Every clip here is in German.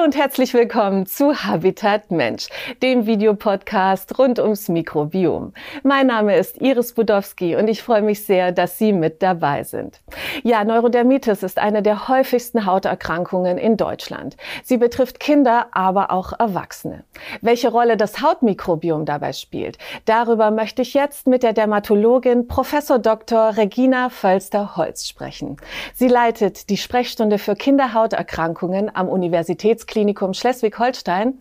Hallo und herzlich willkommen zu Habitat Mensch, dem Videopodcast rund ums Mikrobiom. Mein Name ist Iris Budowski und ich freue mich sehr, dass Sie mit dabei sind. Ja, Neurodermitis ist eine der häufigsten Hauterkrankungen in Deutschland. Sie betrifft Kinder, aber auch Erwachsene. Welche Rolle das Hautmikrobiom dabei spielt, darüber möchte ich jetzt mit der Dermatologin Professor Dr. Regina Völster-Holz sprechen. Sie leitet die Sprechstunde für Kinderhauterkrankungen am Universitäts Universitätsklinikum Schleswig-Holstein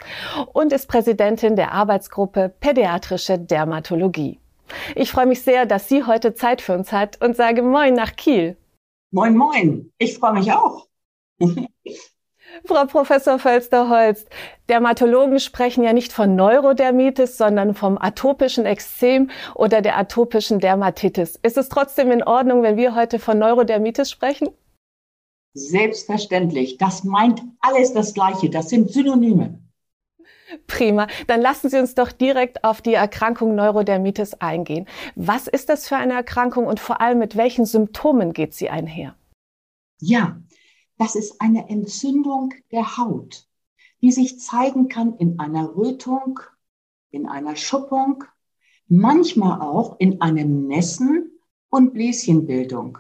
und ist Präsidentin der Arbeitsgruppe Pädiatrische Dermatologie. Ich freue mich sehr, dass sie heute Zeit für uns hat und sage Moin nach Kiel. Moin, moin. Ich freue mich auch. Frau Professor Völsterholz, Dermatologen sprechen ja nicht von Neurodermitis, sondern vom atopischen Ekzem oder der atopischen Dermatitis. Ist es trotzdem in Ordnung, wenn wir heute von Neurodermitis sprechen? Selbstverständlich. Das meint alles das Gleiche. Das sind Synonyme. Prima. Dann lassen Sie uns doch direkt auf die Erkrankung Neurodermitis eingehen. Was ist das für eine Erkrankung und vor allem mit welchen Symptomen geht sie einher? Ja, das ist eine Entzündung der Haut, die sich zeigen kann in einer Rötung, in einer Schuppung, manchmal auch in einem Nässen und Bläschenbildung.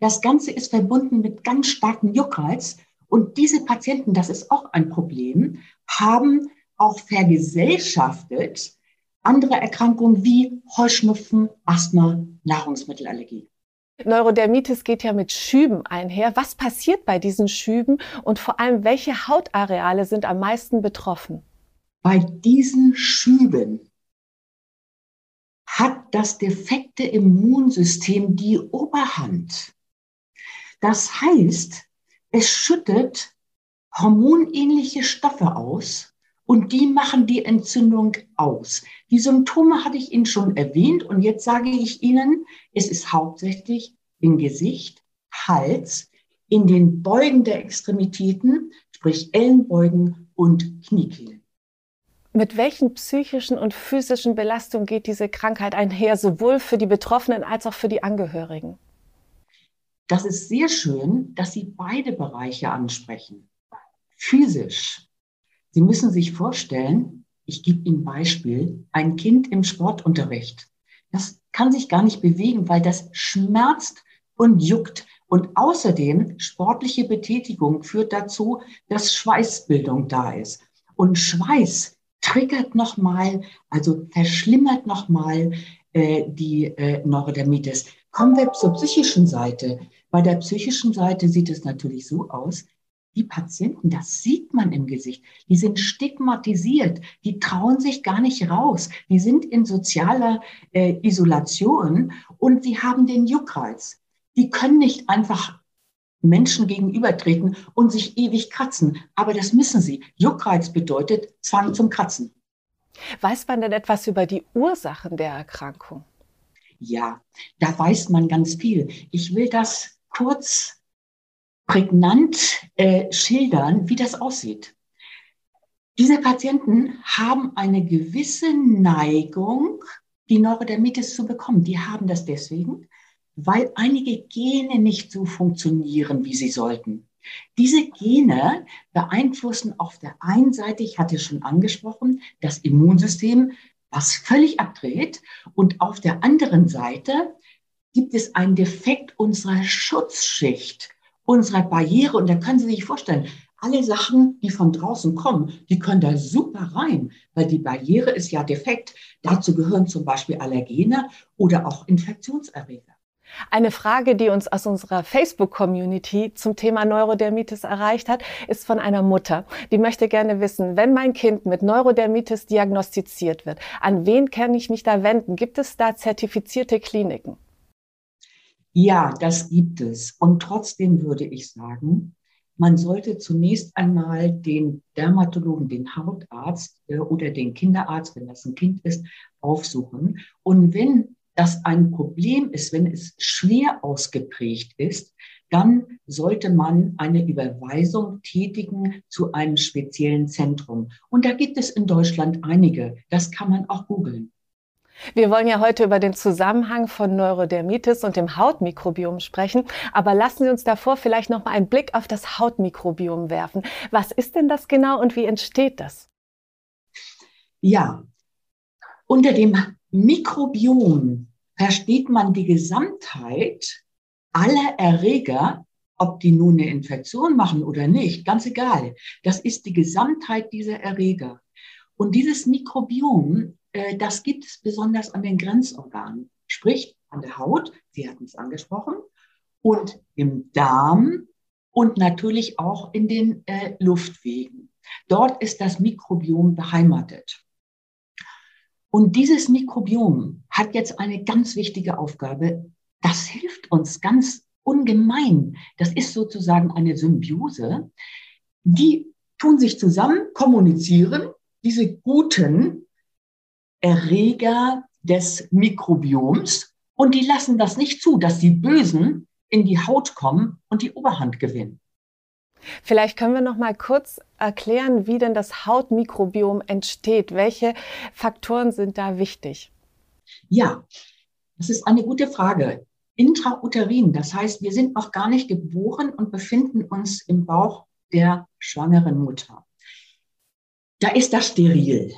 Das Ganze ist verbunden mit ganz starken Juckreiz. Und diese Patienten, das ist auch ein Problem, haben auch vergesellschaftet andere Erkrankungen wie Heuschnupfen, Asthma, Nahrungsmittelallergie. Neurodermitis geht ja mit Schüben einher. Was passiert bei diesen Schüben und vor allem welche Hautareale sind am meisten betroffen? Bei diesen Schüben hat das defekte Immunsystem die Oberhand. Das heißt, es schüttet hormonähnliche Stoffe aus und die machen die Entzündung aus. Die Symptome hatte ich Ihnen schon erwähnt und jetzt sage ich Ihnen, es ist hauptsächlich im Gesicht, Hals, in den Beugen der Extremitäten, sprich Ellenbeugen und Kniekehlen. Mit welchen psychischen und physischen Belastungen geht diese Krankheit einher, sowohl für die Betroffenen als auch für die Angehörigen? Das ist sehr schön, dass Sie beide Bereiche ansprechen. Physisch. Sie müssen sich vorstellen, ich gebe Ihnen Beispiel, ein Kind im Sportunterricht. Das kann sich gar nicht bewegen, weil das schmerzt und juckt. Und außerdem, sportliche Betätigung führt dazu, dass Schweißbildung da ist. Und Schweiß triggert nochmal, also verschlimmert nochmal äh, die äh, Neurodermitis. Kommen wir zur psychischen Seite. Bei der psychischen Seite sieht es natürlich so aus, die Patienten, das sieht man im Gesicht, die sind stigmatisiert, die trauen sich gar nicht raus, die sind in sozialer äh, Isolation und sie haben den Juckreiz. Die können nicht einfach Menschen gegenübertreten und sich ewig kratzen, aber das müssen sie. Juckreiz bedeutet Zwang zum Kratzen. Weiß man denn etwas über die Ursachen der Erkrankung? Ja, da weiß man ganz viel. Ich will das kurz prägnant äh, schildern, wie das aussieht. Diese Patienten haben eine gewisse Neigung, die Neurodermitis zu bekommen. Die haben das deswegen, weil einige Gene nicht so funktionieren, wie sie sollten. Diese Gene beeinflussen auf der einen Seite, ich hatte schon angesprochen, das Immunsystem, was völlig abdreht, und auf der anderen Seite gibt es einen Defekt unserer Schutzschicht, unserer Barriere. Und da können Sie sich vorstellen, alle Sachen, die von draußen kommen, die können da super rein, weil die Barriere ist ja defekt. Dazu gehören zum Beispiel Allergene oder auch Infektionserreger. Eine Frage, die uns aus unserer Facebook-Community zum Thema Neurodermitis erreicht hat, ist von einer Mutter. Die möchte gerne wissen, wenn mein Kind mit Neurodermitis diagnostiziert wird, an wen kann ich mich da wenden? Gibt es da zertifizierte Kliniken? Ja, das gibt es. Und trotzdem würde ich sagen, man sollte zunächst einmal den Dermatologen, den Hautarzt äh, oder den Kinderarzt, wenn das ein Kind ist, aufsuchen. Und wenn das ein Problem ist, wenn es schwer ausgeprägt ist, dann sollte man eine Überweisung tätigen zu einem speziellen Zentrum. Und da gibt es in Deutschland einige. Das kann man auch googeln. Wir wollen ja heute über den Zusammenhang von Neurodermitis und dem Hautmikrobiom sprechen, aber lassen Sie uns davor vielleicht noch mal einen Blick auf das Hautmikrobiom werfen. Was ist denn das genau und wie entsteht das? Ja, unter dem Mikrobiom versteht man die Gesamtheit aller Erreger, ob die nun eine Infektion machen oder nicht, ganz egal. Das ist die Gesamtheit dieser Erreger. Und dieses Mikrobiom das gibt es besonders an den Grenzorganen, sprich an der Haut, Sie hatten es angesprochen, und im Darm und natürlich auch in den äh, Luftwegen. Dort ist das Mikrobiom beheimatet. Und dieses Mikrobiom hat jetzt eine ganz wichtige Aufgabe. Das hilft uns ganz ungemein. Das ist sozusagen eine Symbiose. Die tun sich zusammen, kommunizieren, diese guten Erreger des Mikrobioms und die lassen das nicht zu, dass die Bösen in die Haut kommen und die Oberhand gewinnen. Vielleicht können wir noch mal kurz erklären, wie denn das Hautmikrobiom entsteht. Welche Faktoren sind da wichtig? Ja, das ist eine gute Frage. Intrauterin, das heißt, wir sind noch gar nicht geboren und befinden uns im Bauch der schwangeren Mutter. Da ist das steril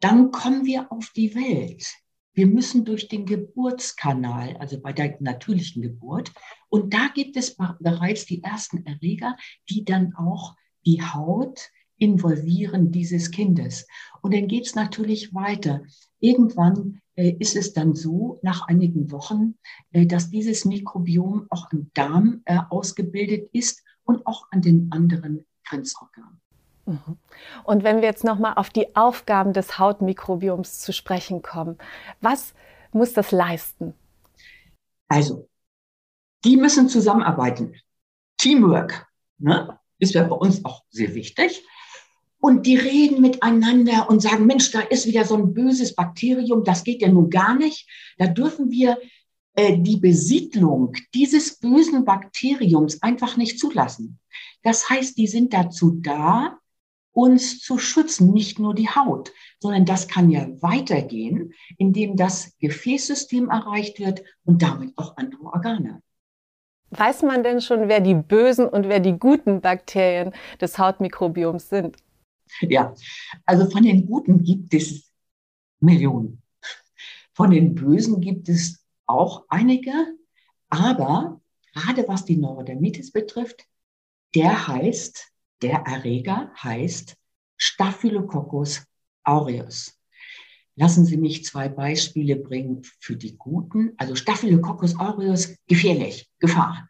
dann kommen wir auf die Welt. Wir müssen durch den Geburtskanal, also bei der natürlichen Geburt. Und da gibt es bereits die ersten Erreger, die dann auch die Haut involvieren dieses Kindes. Und dann geht es natürlich weiter. Irgendwann äh, ist es dann so, nach einigen Wochen, äh, dass dieses Mikrobiom auch im Darm äh, ausgebildet ist und auch an den anderen Grenzorganen. Mhm. Und wenn wir jetzt nochmal auf die Aufgaben des Hautmikrobioms zu sprechen kommen, was muss das leisten? Also, die müssen zusammenarbeiten. Teamwork ne, ist ja bei uns auch sehr wichtig. Und die reden miteinander und sagen, Mensch, da ist wieder so ein böses Bakterium, das geht ja nun gar nicht. Da dürfen wir äh, die Besiedlung dieses bösen Bakteriums einfach nicht zulassen. Das heißt, die sind dazu da, uns zu schützen, nicht nur die Haut, sondern das kann ja weitergehen, indem das Gefäßsystem erreicht wird und damit auch andere Organe. Weiß man denn schon, wer die bösen und wer die guten Bakterien des Hautmikrobioms sind? Ja, also von den guten gibt es Millionen. Von den bösen gibt es auch einige, aber gerade was die Neurodermitis betrifft, der heißt der Erreger heißt Staphylococcus aureus. Lassen Sie mich zwei Beispiele bringen für die guten. Also Staphylococcus aureus, gefährlich, Gefahr.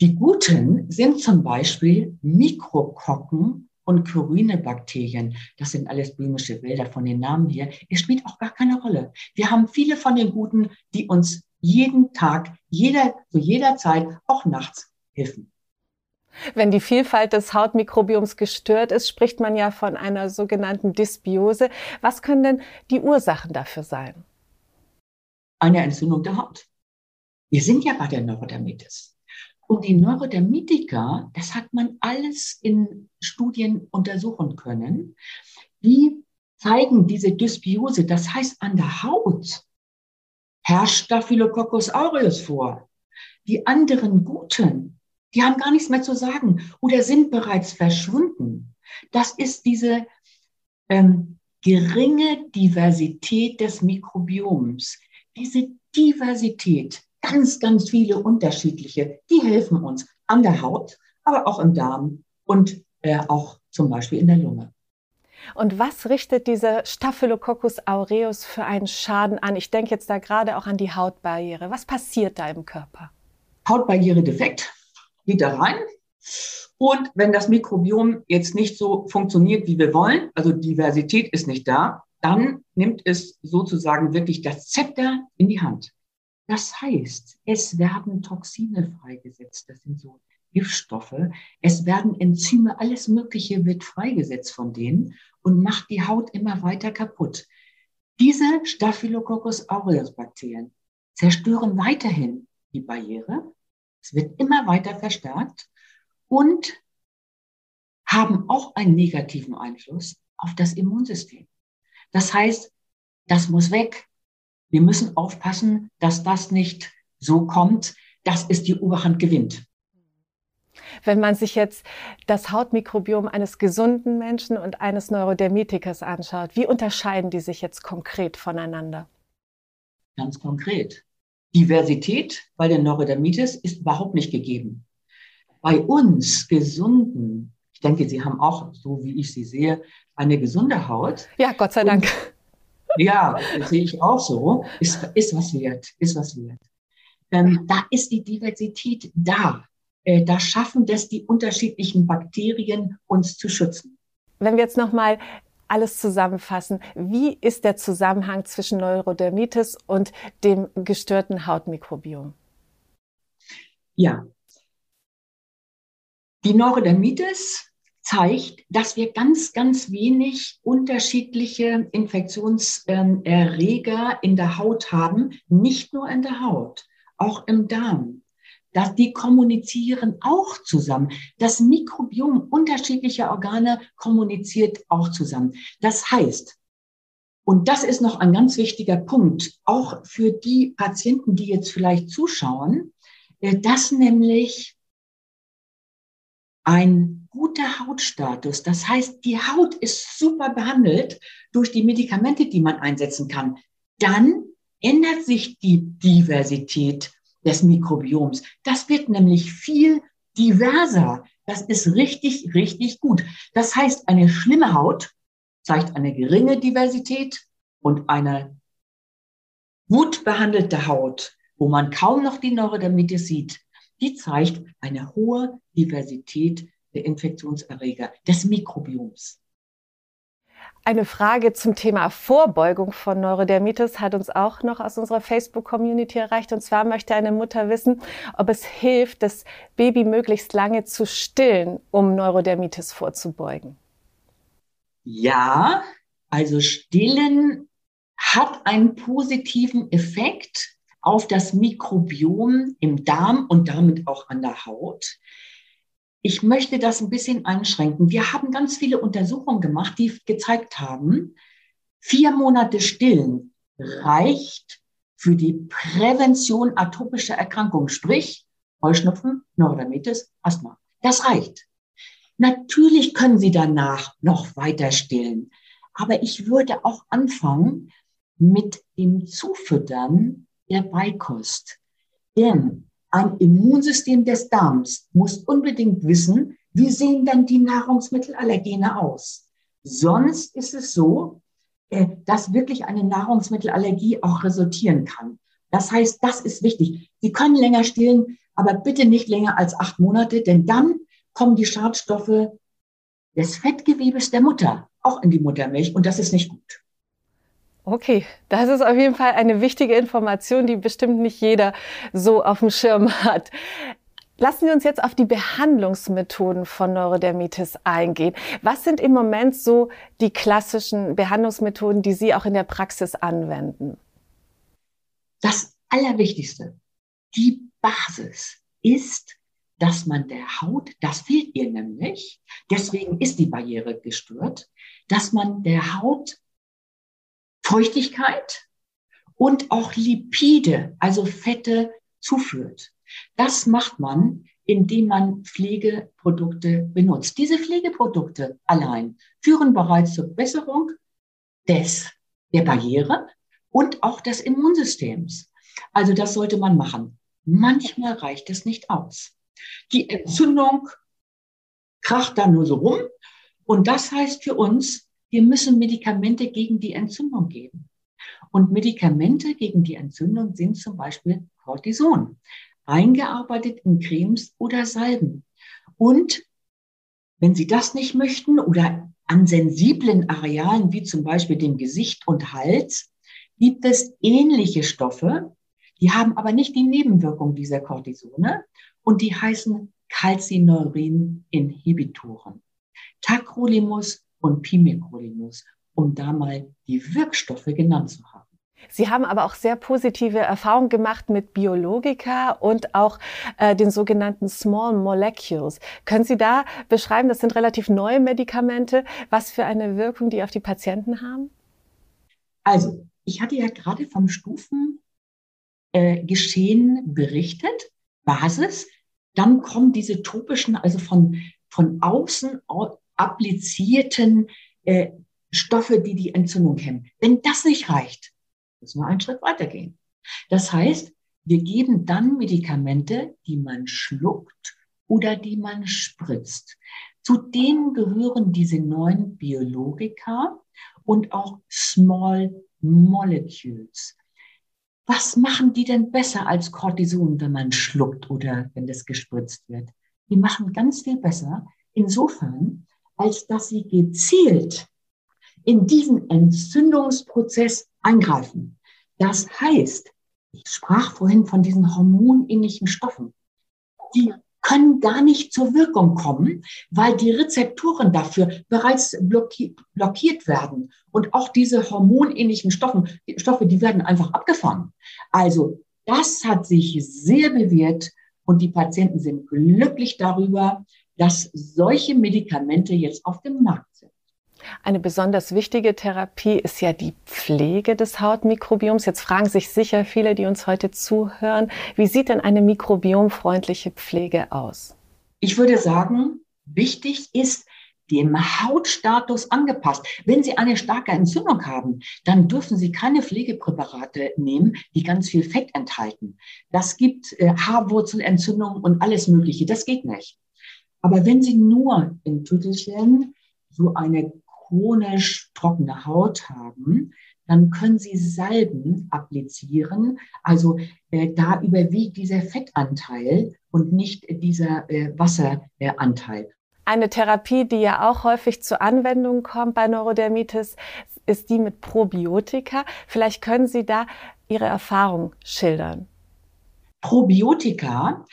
Die guten sind zum Beispiel Mikrokokken und Chlorinebakterien. Das sind alles böhmische Wälder von den Namen her. Es spielt auch gar keine Rolle. Wir haben viele von den guten, die uns jeden Tag, jeder, zu jeder Zeit, auch nachts helfen. Wenn die Vielfalt des Hautmikrobioms gestört ist, spricht man ja von einer sogenannten Dysbiose. Was können denn die Ursachen dafür sein? Eine Entzündung der Haut. Wir sind ja bei der Neurodermitis. Und die Neurodermitiker, das hat man alles in Studien untersuchen können, die zeigen diese Dysbiose. Das heißt, an der Haut herrscht Staphylococcus aureus vor. Die anderen guten, die haben gar nichts mehr zu sagen oder sind bereits verschwunden. Das ist diese ähm, geringe Diversität des Mikrobioms. Diese Diversität, ganz, ganz viele unterschiedliche, die helfen uns an der Haut, aber auch im Darm und äh, auch zum Beispiel in der Lunge. Und was richtet dieser Staphylococcus aureus für einen Schaden an? Ich denke jetzt da gerade auch an die Hautbarriere. Was passiert da im Körper? Hautbarriere defekt, geht da rein. Und wenn das Mikrobiom jetzt nicht so funktioniert, wie wir wollen, also Diversität ist nicht da, dann nimmt es sozusagen wirklich das Zepter in die Hand. Das heißt, es werden Toxine freigesetzt. Das sind so Giftstoffe. Es werden Enzyme, alles Mögliche wird freigesetzt von denen und macht die Haut immer weiter kaputt. Diese Staphylococcus aureus Bakterien zerstören weiterhin die Barriere es wird immer weiter verstärkt und haben auch einen negativen Einfluss auf das Immunsystem. Das heißt, das muss weg. Wir müssen aufpassen, dass das nicht so kommt, dass es die Oberhand gewinnt. Wenn man sich jetzt das Hautmikrobiom eines gesunden Menschen und eines Neurodermitikers anschaut, wie unterscheiden die sich jetzt konkret voneinander? Ganz konkret. Diversität bei der Neurodermitis ist überhaupt nicht gegeben. Bei uns Gesunden, ich denke, Sie haben auch, so wie ich Sie sehe, eine gesunde Haut. Ja, Gott sei Dank. ja, das sehe ich auch so. Ist, ist was wert, ist was wert. Ähm, da ist die Diversität da. Äh, da schaffen das die unterschiedlichen Bakterien, uns zu schützen. Wenn wir jetzt nochmal alles zusammenfassen, wie ist der Zusammenhang zwischen Neurodermitis und dem gestörten Hautmikrobiom? Ja. Die Neurodermitis zeigt, dass wir ganz, ganz wenig unterschiedliche Infektionserreger in der Haut haben, nicht nur in der Haut, auch im Darm dass die kommunizieren auch zusammen. Das Mikrobiom unterschiedlicher Organe kommuniziert auch zusammen. Das heißt, und das ist noch ein ganz wichtiger Punkt, auch für die Patienten, die jetzt vielleicht zuschauen, äh, dass nämlich ein guter Hautstatus, das heißt, die Haut ist super behandelt durch die Medikamente, die man einsetzen kann, dann ändert sich die Diversität des Mikrobioms. Das wird nämlich viel diverser. Das ist richtig, richtig gut. Das heißt, eine schlimme Haut zeigt eine geringe Diversität und eine gut behandelte Haut, wo man kaum noch die Neurodermitis sieht, die zeigt eine hohe Diversität der Infektionserreger, des Mikrobioms. Eine Frage zum Thema Vorbeugung von Neurodermitis hat uns auch noch aus unserer Facebook-Community erreicht. Und zwar möchte eine Mutter wissen, ob es hilft, das Baby möglichst lange zu stillen, um Neurodermitis vorzubeugen. Ja, also stillen hat einen positiven Effekt auf das Mikrobiom im Darm und damit auch an der Haut. Ich möchte das ein bisschen einschränken. Wir haben ganz viele Untersuchungen gemacht, die gezeigt haben, vier Monate Stillen reicht für die Prävention atopischer Erkrankungen, sprich Heuschnupfen, Neurodermitis, Asthma. Das reicht. Natürlich können Sie danach noch weiter stillen, aber ich würde auch anfangen mit dem Zufüttern der Beikost. Denn ein Immunsystem des Darms muss unbedingt wissen, wie sehen dann die Nahrungsmittelallergene aus. Sonst ist es so, äh, dass wirklich eine Nahrungsmittelallergie auch resultieren kann. Das heißt, das ist wichtig. Sie können länger stillen, aber bitte nicht länger als acht Monate, denn dann kommen die Schadstoffe des Fettgewebes der Mutter auch in die Muttermilch und das ist nicht gut. Okay, das ist auf jeden Fall eine wichtige Information, die bestimmt nicht jeder so auf dem Schirm hat. Lassen Sie uns jetzt auf die Behandlungsmethoden von Neurodermitis eingehen. Was sind im Moment so die klassischen Behandlungsmethoden, die Sie auch in der Praxis anwenden? Das Allerwichtigste, die Basis ist, dass man der Haut, das fehlt ihr nämlich, deswegen ist die Barriere gestört, dass man der Haut Feuchtigkeit und auch Lipide, also Fette, zuführt. Das macht man, indem man Pflegeprodukte benutzt. Diese Pflegeprodukte allein führen bereits zur Besserung des, der Barriere und auch des Immunsystems. Also das sollte man machen. Manchmal reicht es nicht aus. Die Entzündung kracht da nur so rum. Und das heißt für uns, wir müssen Medikamente gegen die Entzündung geben. Und Medikamente gegen die Entzündung sind zum Beispiel Cortison, eingearbeitet in Cremes oder Salben. Und wenn Sie das nicht möchten oder an sensiblen Arealen wie zum Beispiel dem Gesicht und Hals, gibt es ähnliche Stoffe, die haben aber nicht die Nebenwirkung dieser Cortisone und die heißen Calcineurin-Inhibitoren. Tacrolimus und Pimecrolimus, um da mal die Wirkstoffe genannt zu haben. Sie haben aber auch sehr positive Erfahrungen gemacht mit Biologika und auch äh, den sogenannten Small Molecules. Können Sie da beschreiben, das sind relativ neue Medikamente, was für eine Wirkung die auf die Patienten haben? Also, ich hatte ja gerade vom Stufengeschehen äh, berichtet, Basis. Dann kommen diese topischen, also von, von außen applizierten äh, Stoffe, die die Entzündung hemmen. Wenn das nicht reicht, müssen wir einen Schritt weitergehen. Das heißt, wir geben dann Medikamente, die man schluckt oder die man spritzt. Zu denen gehören diese neuen Biologika und auch Small Molecules. Was machen die denn besser als Cortison, wenn man schluckt oder wenn das gespritzt wird? Die machen ganz viel besser insofern, als dass sie gezielt in diesen Entzündungsprozess eingreifen. Das heißt, ich sprach vorhin von diesen hormonähnlichen Stoffen. Die können gar nicht zur Wirkung kommen, weil die Rezeptoren dafür bereits blockiert, blockiert werden. Und auch diese hormonähnlichen Stoffen, Stoffe, die werden einfach abgefangen. Also das hat sich sehr bewährt und die Patienten sind glücklich darüber, dass solche Medikamente jetzt auf dem Markt sind. Eine besonders wichtige Therapie ist ja die Pflege des Hautmikrobioms. Jetzt fragen sich sicher viele, die uns heute zuhören, wie sieht denn eine mikrobiomfreundliche Pflege aus? Ich würde sagen, wichtig ist, dem Hautstatus angepasst. Wenn Sie eine starke Entzündung haben, dann dürfen Sie keine Pflegepräparate nehmen, die ganz viel Fett enthalten. Das gibt äh, Haarwurzelentzündung und alles Mögliche. Das geht nicht. Aber wenn Sie nur in Tüttelchen so eine chronisch trockene Haut haben, dann können Sie Salben applizieren. Also äh, da überwiegt dieser Fettanteil und nicht dieser äh, Wasseranteil. Eine Therapie, die ja auch häufig zur Anwendung kommt bei Neurodermitis, ist die mit Probiotika. Vielleicht können Sie da Ihre Erfahrung schildern. Probiotika,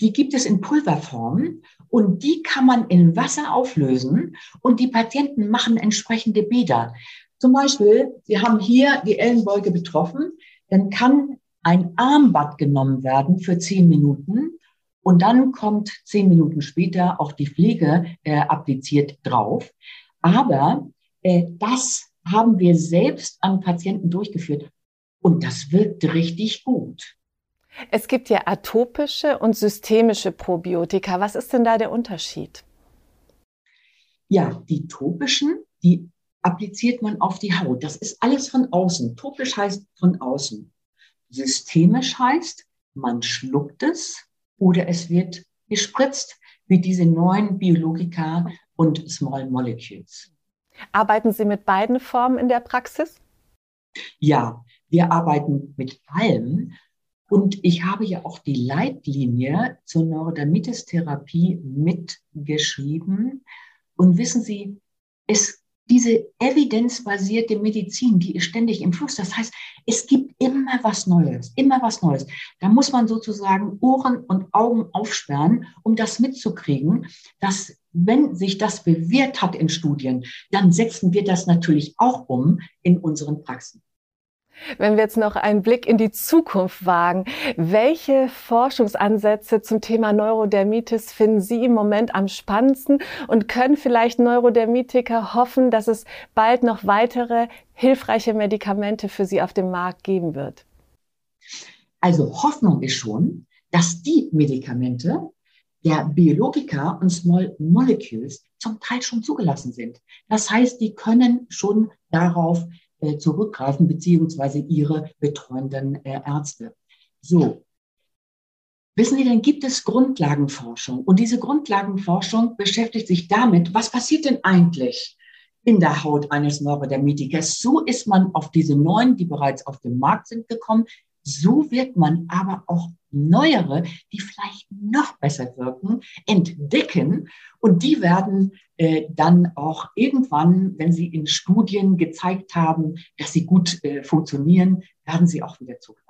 die gibt es in Pulverform und die kann man in Wasser auflösen und die Patienten machen entsprechende Bäder. Zum Beispiel, Sie haben hier die Ellenbeuge betroffen, dann kann ein Armbad genommen werden für zehn Minuten und dann kommt zehn Minuten später auch die Pflege äh, appliziert drauf. Aber äh, das haben wir selbst an Patienten durchgeführt und das wirkt richtig gut. Es gibt ja atopische und systemische Probiotika. Was ist denn da der Unterschied? Ja, die topischen, die appliziert man auf die Haut. Das ist alles von außen. Topisch heißt von außen. Systemisch heißt, man schluckt es oder es wird gespritzt, wie diese neuen Biologika und Small Molecules. Arbeiten Sie mit beiden Formen in der Praxis? Ja, wir arbeiten mit allem, und ich habe ja auch die Leitlinie zur Neurodermitis-Therapie mitgeschrieben. Und wissen Sie, es, diese evidenzbasierte Medizin, die ist ständig im Fluss. Das heißt, es gibt immer was Neues, immer was Neues. Da muss man sozusagen Ohren und Augen aufsperren, um das mitzukriegen, dass wenn sich das bewährt hat in Studien, dann setzen wir das natürlich auch um in unseren Praxen. Wenn wir jetzt noch einen Blick in die Zukunft wagen, welche Forschungsansätze zum Thema Neurodermitis finden Sie im Moment am spannendsten und können vielleicht Neurodermitiker hoffen, dass es bald noch weitere hilfreiche Medikamente für sie auf dem Markt geben wird? Also Hoffnung ist schon, dass die Medikamente der Biologika und Small Molecules zum Teil schon zugelassen sind. Das heißt, die können schon darauf äh, zurückgreifen, beziehungsweise ihre betreuenden äh, Ärzte. So. Wissen Sie, dann gibt es Grundlagenforschung. Und diese Grundlagenforschung beschäftigt sich damit, was passiert denn eigentlich in der Haut eines Neurodermitikers. So ist man auf diese neuen, die bereits auf dem Markt sind, gekommen. So wird man aber auch neuere, die vielleicht noch besser wirken, entdecken. Und die werden äh, dann auch irgendwann, wenn sie in Studien gezeigt haben, dass sie gut äh, funktionieren, werden sie auch wieder zugelassen.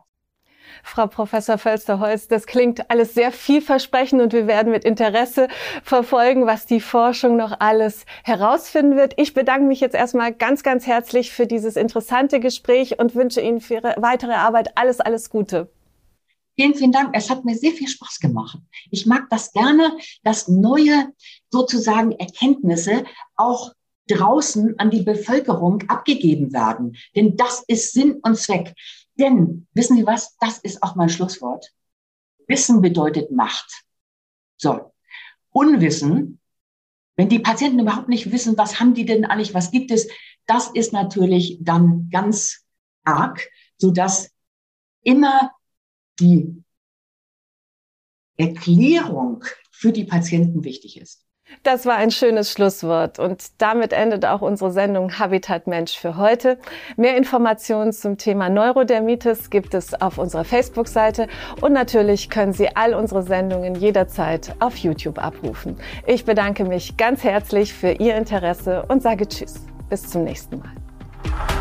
Frau Professor Völsterholz, das klingt alles sehr vielversprechend und wir werden mit Interesse verfolgen, was die Forschung noch alles herausfinden wird. Ich bedanke mich jetzt erstmal ganz, ganz herzlich für dieses interessante Gespräch und wünsche Ihnen für Ihre weitere Arbeit alles, alles Gute. Vielen, vielen Dank. Es hat mir sehr viel Spaß gemacht. Ich mag das gerne, dass neue sozusagen Erkenntnisse auch draußen an die Bevölkerung abgegeben werden. Denn das ist Sinn und Zweck. Denn, wissen Sie was, das ist auch mein Schlusswort. Wissen bedeutet Macht. So, Unwissen, wenn die Patienten überhaupt nicht wissen, was haben die denn eigentlich, was gibt es, das ist natürlich dann ganz arg, so dass immer die Erklärung für die Patienten wichtig ist. Das war ein schönes Schlusswort und damit endet auch unsere Sendung Habitat Mensch für heute. Mehr Informationen zum Thema Neurodermitis gibt es auf unserer Facebook-Seite und natürlich können Sie all unsere Sendungen jederzeit auf YouTube abrufen. Ich bedanke mich ganz herzlich für Ihr Interesse und sage Tschüss. Bis zum nächsten Mal.